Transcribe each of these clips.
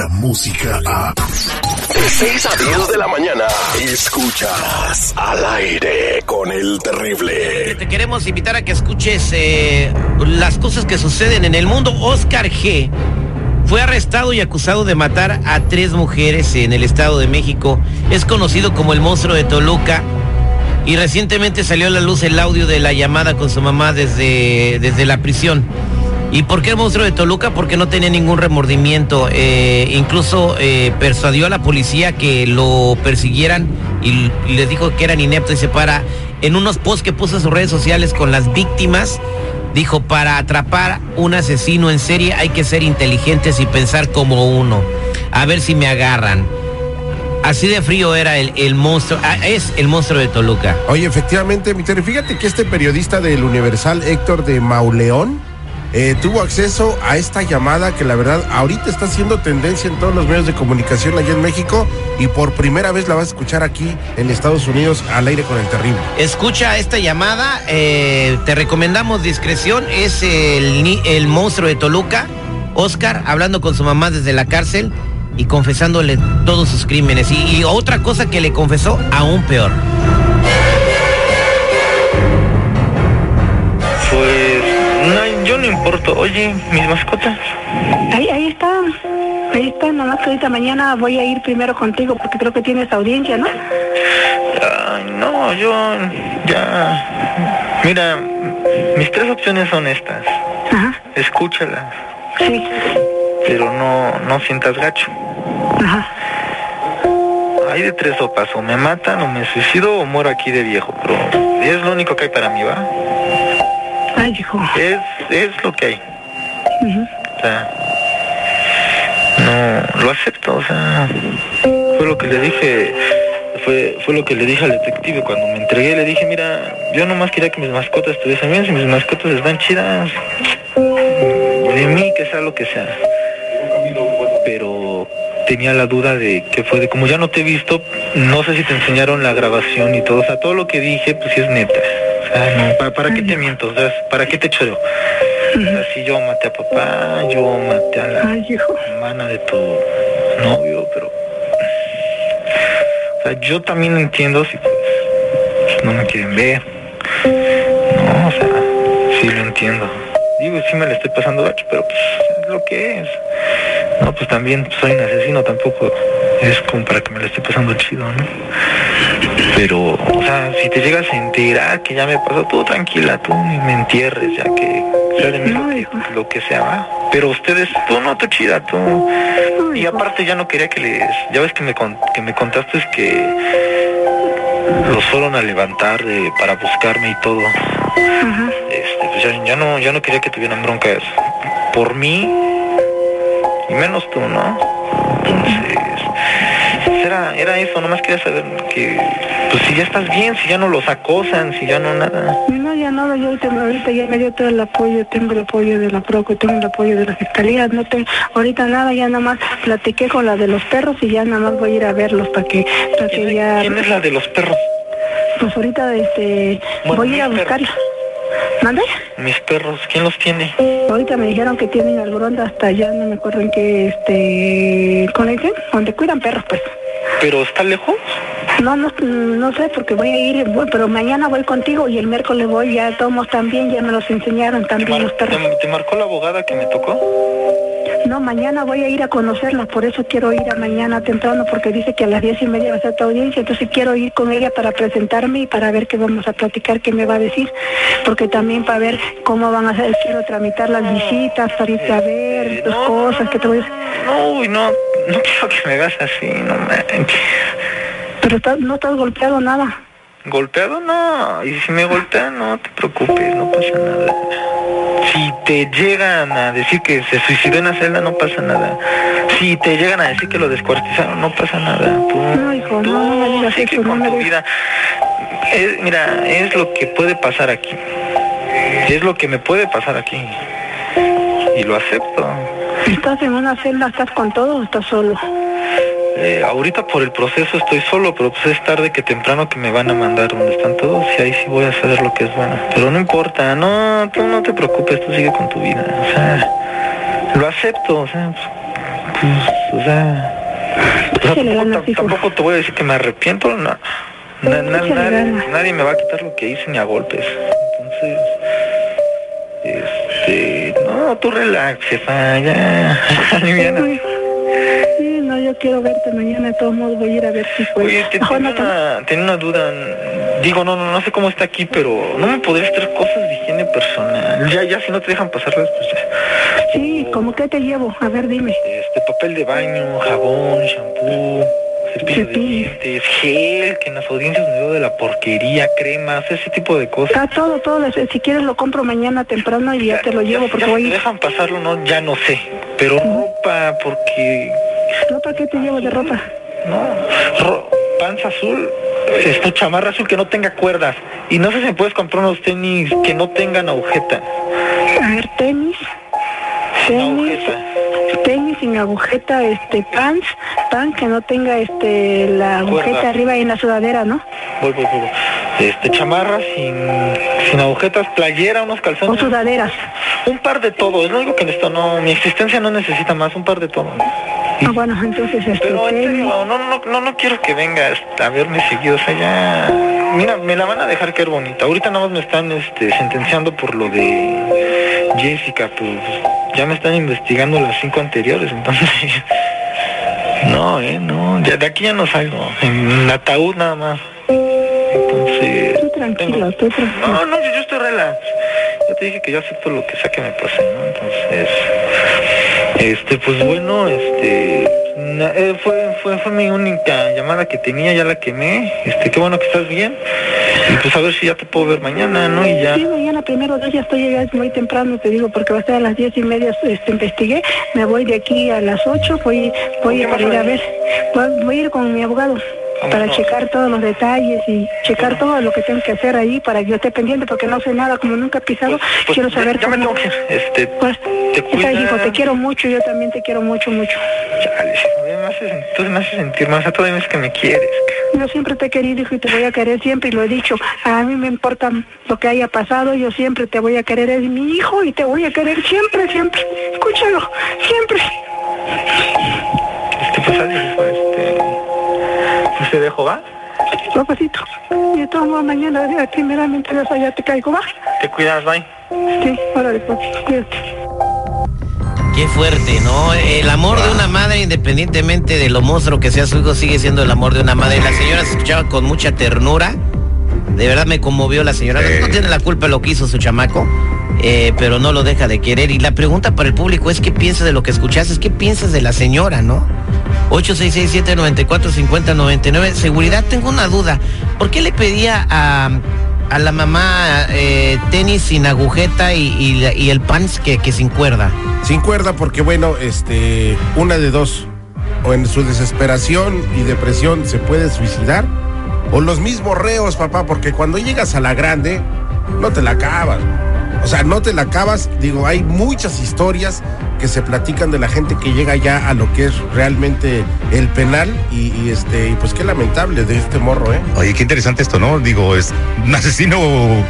la música a... De 6 a 10 de la mañana, escuchas al aire con el terrible. Te queremos invitar a que escuches eh, las cosas que suceden en el mundo. Oscar G. Fue arrestado y acusado de matar a tres mujeres en el Estado de México. Es conocido como el monstruo de Toluca. Y recientemente salió a la luz el audio de la llamada con su mamá desde, desde la prisión. ¿Y por qué el monstruo de Toluca? Porque no tenía ningún remordimiento. Eh, incluso eh, persuadió a la policía que lo persiguieran y, les dijo que eran ineptos. Y se para en unos posts que puso en sus redes sociales con las víctimas. Dijo, para atrapar un asesino en serie hay que ser inteligentes y pensar como uno. A ver si me agarran. Así de frío era el, monstruo, ah, es el monstruo de Toluca. Oye, efectivamente, fíjate que este periodista del Universal, Héctor de Mauleón, eh, tuvo acceso a esta llamada que la verdad ahorita está haciendo tendencia en todos los medios de comunicación allá en México y por primera vez la vas a escuchar aquí en Estados Unidos al aire con el terrible. Escucha esta llamada, eh, te recomendamos discreción, es el, monstruo de Toluca, Oscar, hablando con su mamá desde la cárcel y confesándole todos sus crímenes. Y otra cosa que le confesó, aún peor. Oye, mis mascotas. Ahí, ahí está, ahí está, nomás que ahorita mañana voy a ir primero contigo porque creo que tienes audiencia, ¿no? Ay, no, yo ya. Mira, mis tres opciones son estas. Ajá, Escúchalas, sí, pero no, no sientas gacho. ajá. Hay de tres sopas, o me matan, o me suicido, o muero aquí de viejo, pero es lo único que hay para mí, ¿va? Hijo. Es, es lo que hay. O sea, no, lo acepto, o sea, fue lo que le dije, fue, fue lo que le dije al detective cuando me entregué, le dije, mira, yo nomás quería que mis mascotas estuviesen bien, si mis mascotas están chidas, de mí que sea lo que sea. Pero tenía la duda de que fue de como ya no te he visto, no sé si te enseñaron la grabación y todo, o sea, todo lo que dije, pues sí es neta. ¿Para, para qué te miento? Sea, ¿para qué te choreo? O sea, si yo maté a papá, yo maté a la Ay, hijo. hermana de tu novio, pero... O sea, yo también entiendo si pues, no me quieren ver. No, o sea, sí lo entiendo. Digo, sí me la estoy pasando gacho, pero pues es lo que es. No, pues también soy un asesino, tampoco es como para que me la esté pasando chido, ¿no? Pero, o sea, si te llegas a enterar que ya me pasó, tú tranquila, tú ni me entierres, ya que sea de mí No, lo, que, lo que sea, va. Pero ustedes, tú no, tú chida, tú. Y aparte ya no quería que les, ya ves que me, que me contaste es que los fueron a levantar de- para buscarme y todo. Ajá. Este, pues ya, ya no, ya no quería que tuvieran broncas por mí y menos tú, ¿no? Entonces, era, era eso, nomás quería saber que, pues si ya estás bien, si ya no los acosan, si ya no nada. No, ya no, yo ahorita, ahorita ya me dio todo el apoyo, tengo el apoyo de la PROCO, tengo el apoyo de la Fiscalía, no tengo, ahorita nada, ya nada más platiqué con la de los perros y ya nada más voy a ir a verlos para que, para que ¿Quién, ya, quién es la de los perros? pues ahorita este, Bueno, voy a ir a buscarla. ¿Mande? Mis perros, ¿quién los tiene? Ahorita me dijeron que tienen al hasta allá, no me acuerdo en qué, este, ¿con el? Donde cuidan perros, pues. ¿Pero está lejos? No, no, no sé, porque voy a ir, voy- pero mañana voy contigo y el miércoles voy, ya tomos también, ya me los enseñaron ¿Te, también los perros. te- te marcó la abogada que me tocó? No, mañana voy a ir a conocerla, por eso quiero ir a mañana temprano, porque dice que a las diez y media va a ser tu audiencia, entonces quiero ir con ella para presentarme y para ver qué vamos a platicar, qué me va a decir, porque también para ver cómo van a hacer, quiero tramitar las visitas, para irte a ver, tus No, cosas, no, que te voy a... No, uy, no, no quiero que me hagas así, no manches. Pero estás- no estás golpeado nada. ¿Golpeado? No. Y si me golpean, no te preocupes, no pasa nada. Si te llegan a decir que se suicidó en la celda, no pasa nada. Si te llegan a decir que lo descuartizaron, no pasa nada. Tú, No, hijo, tú no, no con tu vida. Es- mira, es lo que puede pasar aquí. Es lo que me puede pasar aquí. Y lo acepto. ¿Estás en una celda, estás con todo o estás solo? Eh, ahorita por el proceso estoy solo, pero pues es tarde que temprano que me van a mandar donde están todos y ahí sí voy a saber lo que es bueno. Pero no importa, no, tú no te preocupes, tú sigue con tu vida. O sea, lo acepto, o sea, pues, pues, o sea, o sea, Échale tampoco, te voy a decir que me arrepiento, no. Na- na- Échale nadie, ganas. nadie me va a quitar lo que hice ni a golpes. Entonces, este, no, tú relax, jefa, ya, yo quiero verte mañana, de todos modos voy a ir a ver si puedo. Oye, te, Mejor tenía, no te- una, duda. Digo, no, no, no sé cómo está aquí, pero no me podrías traer cosas de higiene personal. Ya, ya, si no te dejan pasarlas, pues ya. Sí, ¿cómo que te llevo? A ver, dime. Este, papel de baño, jabón, shampoo, cepillo de Cepillo. dientes, gel, que en las audiencias me dio de la porquería, cremas, ese tipo de cosas. Está todo, todo. Si quieres lo compro mañana temprano y ya te lo llevo Ya- porque ya voy si dejan pasarlo, no, ya no sé. Pero ropa, porque ¿Ropa qué te llevo de ropa? No, ro- panza azul, esto chamarra azul que no tenga cuerdas. Y no sé si me puedes comprar unos tenis que no tengan agujeta. A ver, tenis. Tenis. Tenis sin agujeta, este, pants, pan que no tenga este la agujeta Cuerda. arriba en la sudadera, ¿no? Voy, voy. Este, chamarra sin, sin agujetas, playera, unos O calzones. sudaderas. Un par de todo, es lo único que necesito. No, mi existencia no necesita más, un par de todo. Ah, bueno, entonces este Pero en serio, no, no, no, no quiero que vengas a verme seguido, o sea, ya... Mira, me la van a dejar caer bonita. Ahorita nada más me están este, sentenciando por lo de Jessica, pues ya me están investigando las cinco anteriores, entonces... No, eh, no, ya de aquí ya no salgo, en ataúd nada más. Entonces... Tú tranquilo, tú tranquilo. No, no, yo, yo estoy relax. Yo te dije que yo acepto lo que sea que me pase, ¿no? Entonces... Este, pues bueno, este, eh, fue, fue, fue mi única llamada que tenía, ya la quemé, este, qué bueno que estás bien, y pues a ver si ya te puedo ver mañana, ¿no? Y ya, Sí, mañana primero Dios ya estoy ya es muy temprano, te digo, porque va a ser a las diez y media, este, investigué, me voy de aquí a las ocho, voy, voy a ir a a ver, voy, voy a ir con mi abogado para checar todos los detalles y checar todo lo que tengo que hacer ahí para que yo esté pendiente, porque no sé nada, como nunca he pisado, pues, pues, quiero saber ya, cómo- este, Pues, te sabes, hijo, te quiero mucho, yo también te quiero mucho, mucho. chale, me entonces me haces sentir más, sea, todavía es que me quieres, Yo siempre te he querido, hijo, y te voy a querer siempre, y lo he dicho. A mí me importa lo que haya pasado, yo siempre te voy a querer, es mi hijo, y te voy a querer siempre, siempre. Escúchalo, siempre. Pues te dejo, ¿va? Papacito. Y de todos modos, mañana, eh, primeramente, Dios, allá te caigo, ¿va? Te cuidas, bye. Sí, órale, papi, cuídate. Qué fuerte, ¿no? El amor de una madre, independientemente de lo monstruo que sea su hijo, sigue siendo el amor de una madre. La señora se escuchaba con mucha ternura. De verdad me conmovió la señora. No tiene la culpa de lo que hizo su chamaco, eh, pero no lo deja de querer. Y la pregunta para el público es: ¿qué piensas de lo que escuchaste? ¿Qué piensas de la señora, no? 8667-945099. Seguridad, tengo una duda. ¿Por qué le pedía a, a la mamá eh, tenis sin agujeta y, y y el pants que, que sin cuerda? Sin cuerda, porque bueno, este, una de dos. O en su desesperación y depresión se puede suicidar. O los mismos reos, papá, porque cuando llegas a la grande, no te la acabas. O sea, no te la acabas. Digo, hay muchas historias que se platican de la gente que llega ya a lo que es realmente el penal. Y, y, este, y pues qué lamentable de este morro, ¿eh? Oye, qué interesante esto, ¿no? Digo, es un asesino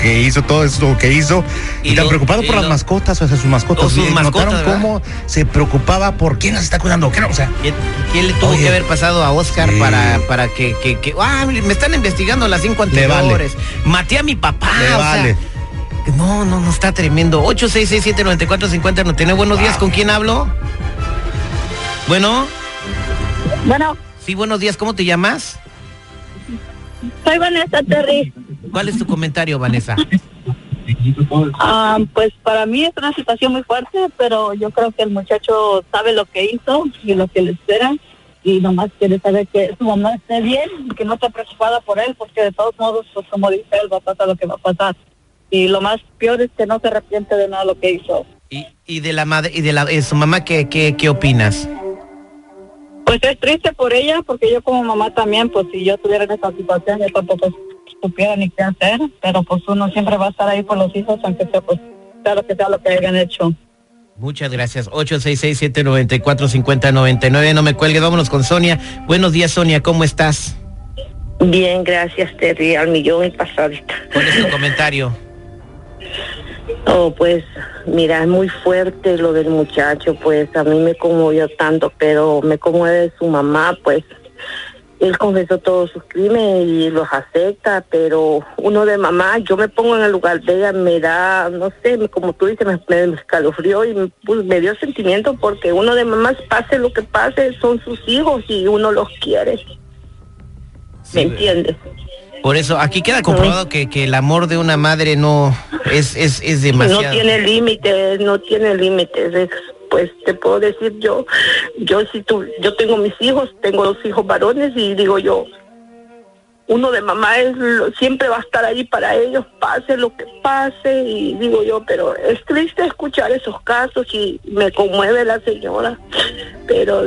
que hizo todo esto que hizo y, Y tan lo- preocupado y por las mascotas, o sea, sus mascotas. O sus ¿Y mascotas, ¿Notaron ¿verdad? cómo se preocupaba por quién las está cuidando? ¿Qué no? O sea, ¿Qué, qué le tuvo Oye. que haber pasado a Oscar Sí. para, para que, que, que- ah, me están investigando las cinco Le vale. anteriores? Maté a mi papá. Le o sea, vale. No, no, no está tremendo. 8667-9450 no tiene buenos días. ¿Con quién hablo? Bueno, Bueno, sí, buenos días. ¿Cómo te llamas? soy Vanessa Terry. ¿Cuál es tu comentario, Vanessa? Ah, pues para mí es una situación muy fuerte, pero yo creo que el muchacho sabe lo que hizo y lo que le espera y nomás quiere saber que su mamá esté bien, que no esté preocupada por él, porque de todos modos, pues como dice él, va a pasar lo que va a pasar. Y lo más peor es que no se arrepiente de nada lo que hizo. Y, y de la madre y de la su mamá, ¿qué, qué, qué opinas? Pues es triste por ella, porque yo como mamá también, pues si yo tuviera en esa situación, yo tampoco supiera ni qué hacer, pero pues uno siempre va a estar ahí por los hijos, aunque sea pues sea lo que sea lo que hayan hecho. Muchas gracias. 866-794-5099. No me cuelgue, vámonos con Sonia. Buenos días, Sonia, ¿cómo estás? Bien, gracias, Terry, al millón y pasadita. ¿Cuál es tu comentario? Oh, pues mira, es muy fuerte lo del muchacho, pues a mí me conmovió tanto, pero me conmueve su mamá, pues él confesó todos sus crímenes y los acepta, pero uno de mamá, yo me pongo en el lugar de ella, me da, no sé, como tú dices, me, me escalofrió y me, pues, me dio sentimiento porque uno de mamás, pase lo que pase, son sus hijos y uno los quiere. ¿Me entiendes? Por eso, aquí queda comprobado que, que el amor de una madre no es, es, es demasiado. No tiene límites, no tiene límites. es- Pues te puedo decir yo, yo si tú, yo tengo mis hijos, tengo dos hijos varones y digo yo, uno de mamá es siempre va a estar ahí para ellos, pase lo que pase y digo yo, pero es triste escuchar esos casos y me conmueve la señora, pero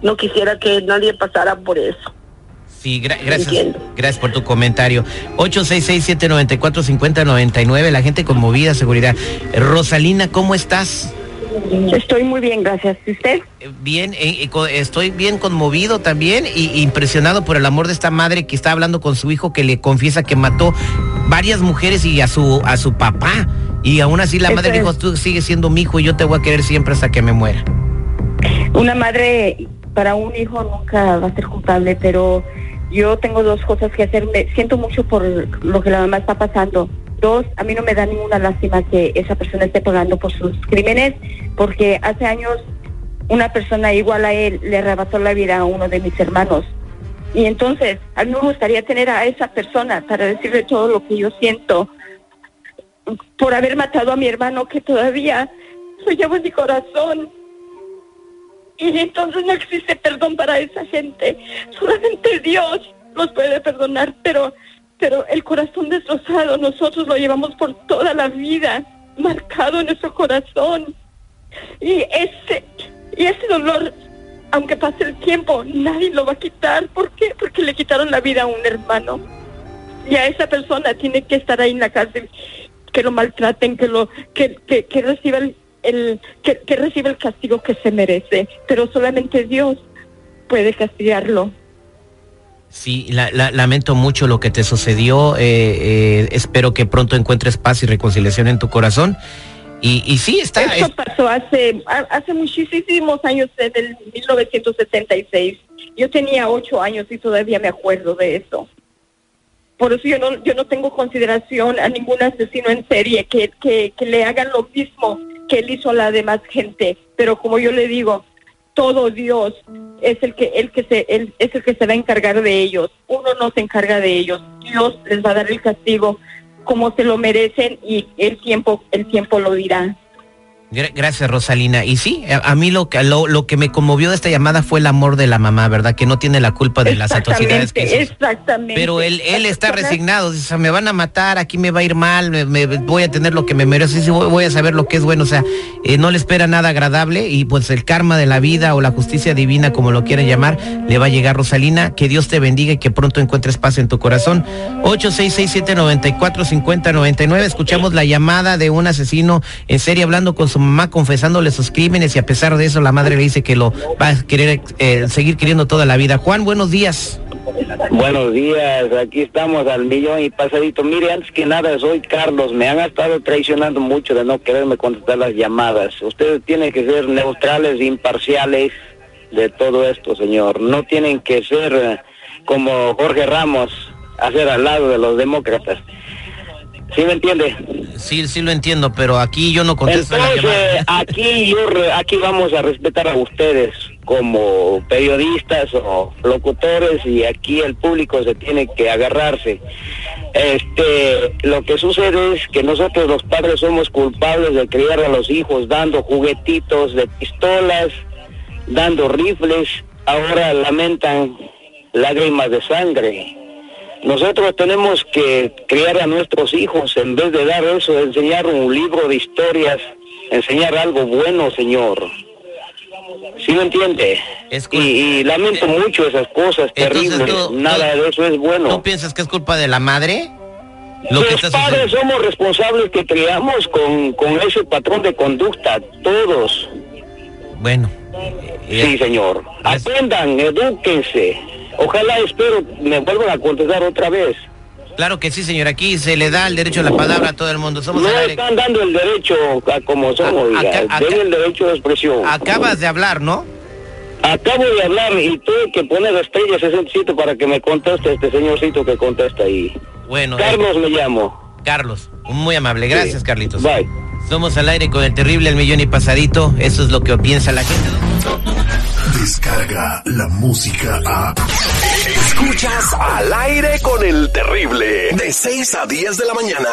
no quisiera que nadie pasara por eso. Sí, gra- gracias. Entiendo. Gracias por tu comentario. 866-794-5099, la gente conmovida, seguridad. Rosalina, ¿cómo estás? Estoy muy bien, gracias. ¿Y usted? Eh, Bien, eh, eh, estoy bien conmovido también y impresionado por el amor de esta madre que está hablando con su hijo que le confiesa que mató varias mujeres y a su a su papá y aún así la Eso madre le dijo es. tú sigues siendo mi hijo y yo te voy a querer siempre hasta que me muera. Una madre para un hijo nunca va a ser culpable, pero yo tengo dos cosas que hacer. Me siento mucho por lo que la mamá está pasando. Dos, a mí no me da ninguna lástima que esa persona esté pagando por sus crímenes, porque hace años una persona igual a él le arrebató la vida a uno de mis hermanos. Y entonces, a mí me gustaría tener a esa persona para decirle todo lo que yo siento por haber matado a mi hermano que todavía lo llevo en mi corazón. Y entonces no existe perdón para esa gente. Solamente Dios los puede perdonar, pero, pero el corazón destrozado nosotros lo llevamos por toda la vida, marcado en nuestro corazón. Y ese, y ese dolor, aunque pase el tiempo, nadie lo va a quitar. ¿Por qué? Porque le quitaron la vida a un hermano. Y a esa persona tiene que estar ahí en la cárcel, que lo maltraten, que lo, que, que, que reciba el, el- que, que reciba el castigo que se merece. Pero solamente Dios puede castigarlo. Sí, la- la- lamento mucho lo que te sucedió. eh, eh, espero que pronto encuentres paz y reconciliación en tu corazón. Y, y sí, está. Esto es- pasó hace, ha- hace muchísimos años, en el 1976. Yo tenía ocho años y todavía me acuerdo de eso. Por eso yo no, yo no tengo consideración a ningún asesino en serie que, que, que le hagan lo mismo que él hizo la demás gente. Pero como yo le digo, todo Dios es el que, el que se, es el que se va a encargar de ellos. Uno no se encarga de ellos. Dios les va a dar el castigo como se lo merecen y el tiempo, el tiempo lo dirá. Gra- Gracias, Rosalina. Y sí, a, mí lo que, lo, lo que me conmovió de esta llamada fue el amor de la mamá, ¿verdad? Que no tiene la culpa de las atrocidades que hizo. Exactamente. Pero él, él está resignado, dice, o sea, me van a matar, aquí me va a ir mal, me, me- voy a tener lo que me merezco, sí, voy, a saber lo que es bueno, o sea, eh, no le espera nada agradable y pues el karma de la vida o la justicia divina, como lo quieren llamar, le va a llegar Rosalina, que Dios te bendiga y que pronto encuentres paz en tu corazón. 8667-945099, escuchamos la llamada de un asesino en serie hablando con su mamá, confesándole sus crímenes y a pesar de eso la madre le dice que lo va a querer eh, seguir queriendo toda la vida. Juan, buenos días. Buenos días, aquí estamos al millón y pasadito. Mire, antes que nada, soy Carlos. Me han estado traicionando mucho de no quererme contestar las llamadas. Ustedes tienen que ser neutrales, imparciales de todo esto, señor. No tienen que ser eh, como Jorge Ramos, hacer al lado de los demócratas. ¿Sí me entiende? Sí, sí lo entiendo, pero aquí yo no contesto la Entonces, llamada. aquí yo aquí vamos a respetar a ustedes como periodistas o locutores y aquí el público se tiene que agarrarse. Este, lo que sucede es que nosotros los padres somos culpables de criar a los hijos dando juguetitos de pistolas, dando rifles, ahora lamentan lágrimas de sangre. Nosotros tenemos que criar a nuestros hijos en vez de dar eso, enseñar un libro de historias, enseñar algo bueno, Señor. ¿Sí me entiende? Y, y lamento mucho esas cosas terribles. tú- Nada de eso es bueno. ¿No piensas que es culpa de la madre? Lo Los padres somos responsables que criamos con, con ese patrón de conducta, todos. Bueno. Sí, señor. Aprendan, edúquense. Ojalá, espero, me vuelvan a contestar otra vez. Claro que sí, señor. Aquí se le da el derecho a la palabra a todo el mundo. Somos No al aire. están dando el derecho a como somos, A- oiga. acá- acá- Den el derecho de expresión. Acabas de hablar, ¿no? Acabo de hablar y tuve que poner estrella 67 para que me conteste este señorcito que contesta ahí. Bueno, eh, Carlos me llamo. Carlos, muy amable. Gracias, Sí. Carlitos. Bye. Somos al aire con el terrible El Millón y Pasadito. Eso es lo que piensa la gente. Descarga la música a. Escuchas al aire con el terrible. De 6 a 10 de la mañana.